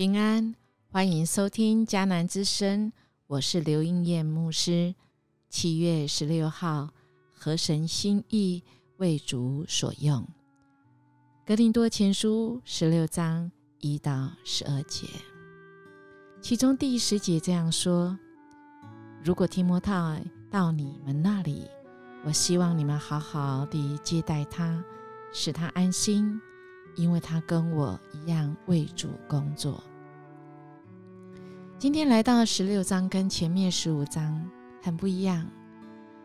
平安，欢迎收听迦南之声，我是刘英燕牧师。七月十六号，合神心意，为主所用。格林多前书十六章一到十二节，其中第十节这样说：“如果提摩太到你们那里，我希望你们好好的接待他，使他安心，因为他跟我一样为主工作。”今天来到十六章，跟前面十五章很不一样。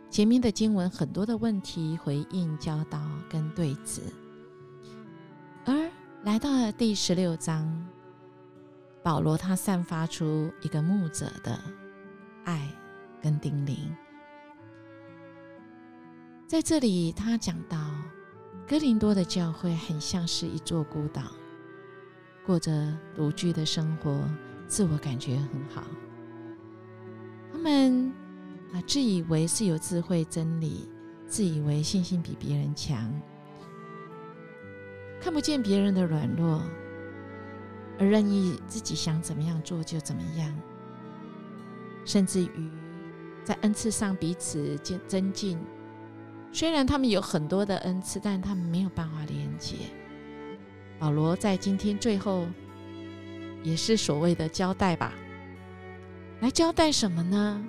前面的经文很多的问题回应、教导跟对子，而来到了第十六章，保罗他散发出一个牧者的爱跟叮咛。在这里，他讲到哥林多的教会很像是一座孤岛，过着独居的生活。自我感觉很好，他们啊自以为是有智慧真理，自以为信心比别人强，看不见别人的软弱，而任意自己想怎么样做就怎么样，甚至于在恩赐上彼此增增进。虽然他们有很多的恩赐，但他们没有办法连接。保罗在今天最后。也是所谓的交代吧，来交代什么呢？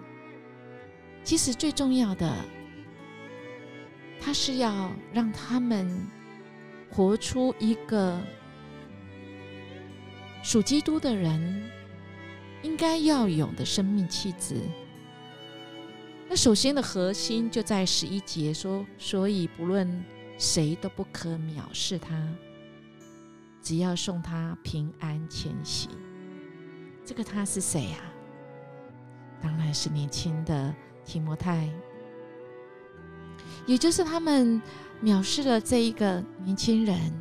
其实最重要的，他是要让他们活出一个属基督的人应该要有的生命气质。那首先的核心就在十一节说，所以不论谁都不可藐视他。只要送他平安前行，这个他是谁呀？当然是年轻的提摩太，也就是他们藐视了这一个年轻人。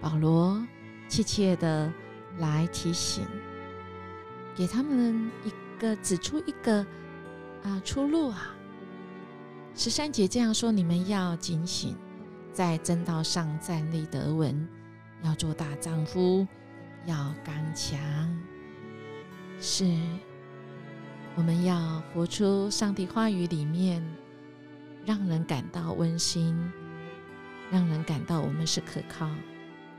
保罗切切的来提醒，给他们一个指出一个啊出路啊。十三节这样说：你们要警醒，在正道上站立得稳。要做大丈夫，要刚强，是我们要活出上帝话语里面让人感到温馨，让人感到我们是可靠、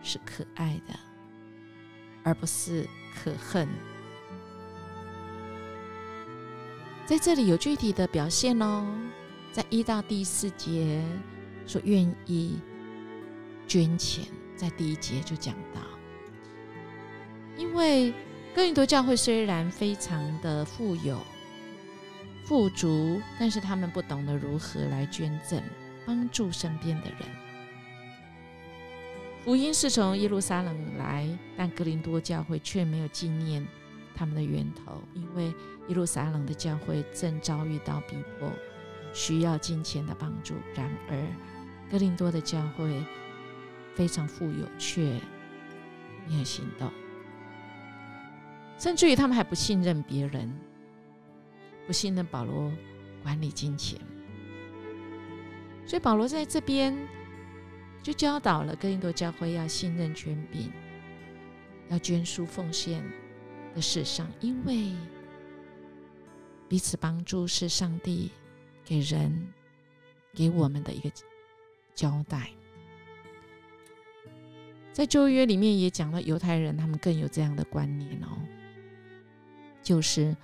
是可爱的，而不是可恨。在这里有具体的表现哦，在一到第四节说愿意捐钱。在第一节就讲到，因为哥林多教会虽然非常的富有、富足，但是他们不懂得如何来捐赠，帮助身边的人。福音是从耶路撒冷来，但哥林多教会却没有纪念他们的源头，因为耶路撒冷的教会正遭遇到逼迫，需要金钱的帮助。然而，哥林多的教会。非常富有，却没有行动，甚至于他们还不信任别人，不信任保罗管理金钱。所以保罗在这边就教导了哥林多教会要信任权柄，要捐书奉献的事上，因为彼此帮助是上帝给人给我们的一个交代。在旧约里面也讲到，犹太人他们更有这样的观念哦，就是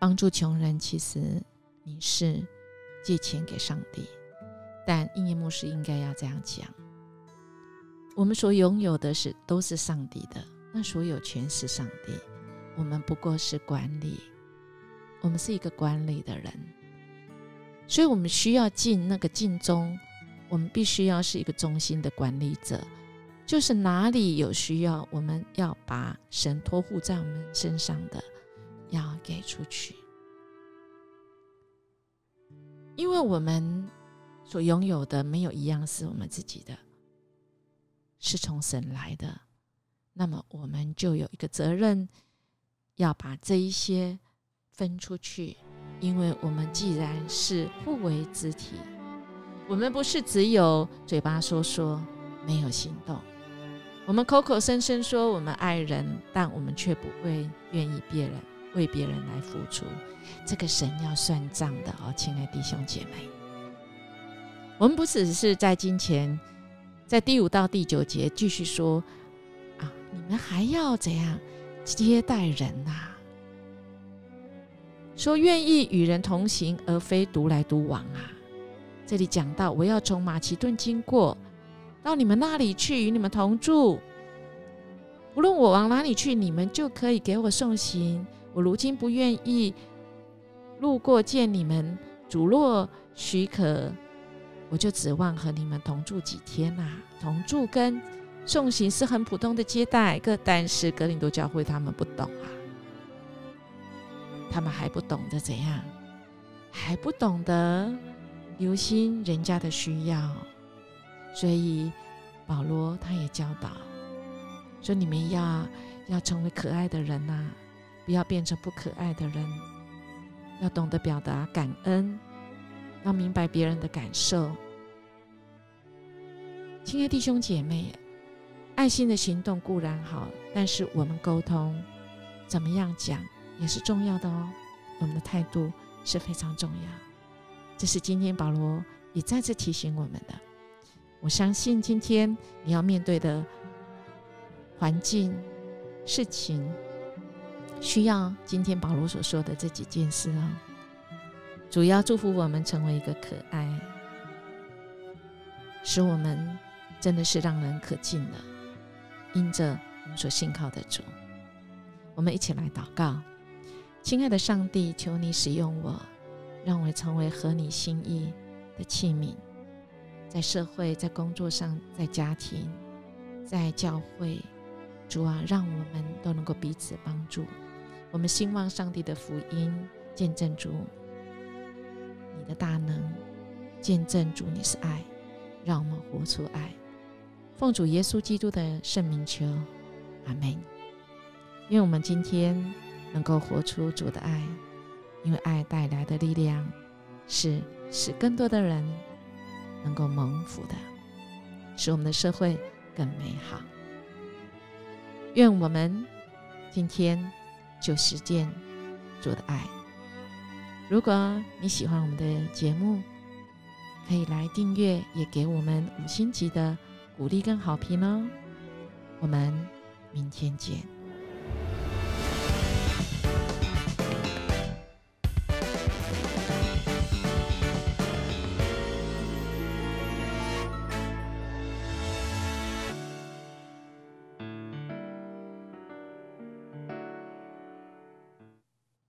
帮助穷人，其实你是借钱给上帝，但应验牧师应该要这样讲：我们所拥有的是都是上帝的，那所有权是上帝，我们不过是管理，我们是一个管理的人，所以我们需要尽那个尽忠。我们必须要是一个中心的管理者，就是哪里有需要，我们要把神托付在我们身上的，要给出去。因为我们所拥有的没有一样是我们自己的，是从神来的，那么我们就有一个责任，要把这一些分出去，因为我们既然是互为肢体。我们不是只有嘴巴说说，没有行动。我们口口声声说我们爱人，但我们却不会愿意别人为别人来付出，这个神要算账的哦，亲爱弟兄姐妹。我们不只是在金钱，在第五到第九节继续说啊，你们还要怎样接待人呐？说愿意与人同行，而非独来独往啊。这里讲到，我要从马其顿经过，到你们那里去，与你们同住。无论我往哪里去，你们就可以给我送行。我如今不愿意路过见你们，主若许可。我就指望和你们同住几天呐？同住跟送行是很普通的接待，个但是格林多教会他们不懂啊，他们还不懂得怎样，还不懂得留心人家的需要，所以保罗他也教导说：你们要要成为可爱的人呐，不要变成不可爱的人，要懂得表达感恩。要明白别人的感受，亲爱弟兄姐妹，爱心的行动固然好，但是我们沟通怎么样讲也是重要的哦。我们的态度是非常重要，这是今天保罗也再次提醒我们的。我相信今天你要面对的环境、事情，需要今天保罗所说的这几件事哦。主要祝福我们成为一个可爱，使我们真的是让人可敬的。因着我们所信靠的主，我们一起来祷告：亲爱的上帝，求你使用我，让我成为合你心意的器皿，在社会、在工作上、在家庭、在教会，主啊，让我们都能够彼此帮助。我们兴旺上帝的福音，见证主。你的大能，见证主你是爱，让我们活出爱。奉主耶稣基督的圣名求，阿门。愿我们今天能够活出主的爱，因为爱带来的力量是使更多的人能够蒙福的，使我们的社会更美好。愿我们今天就实践主的爱。如果你喜欢我们的节目，可以来订阅，也给我们五星级的鼓励跟好评哦。我们明天见。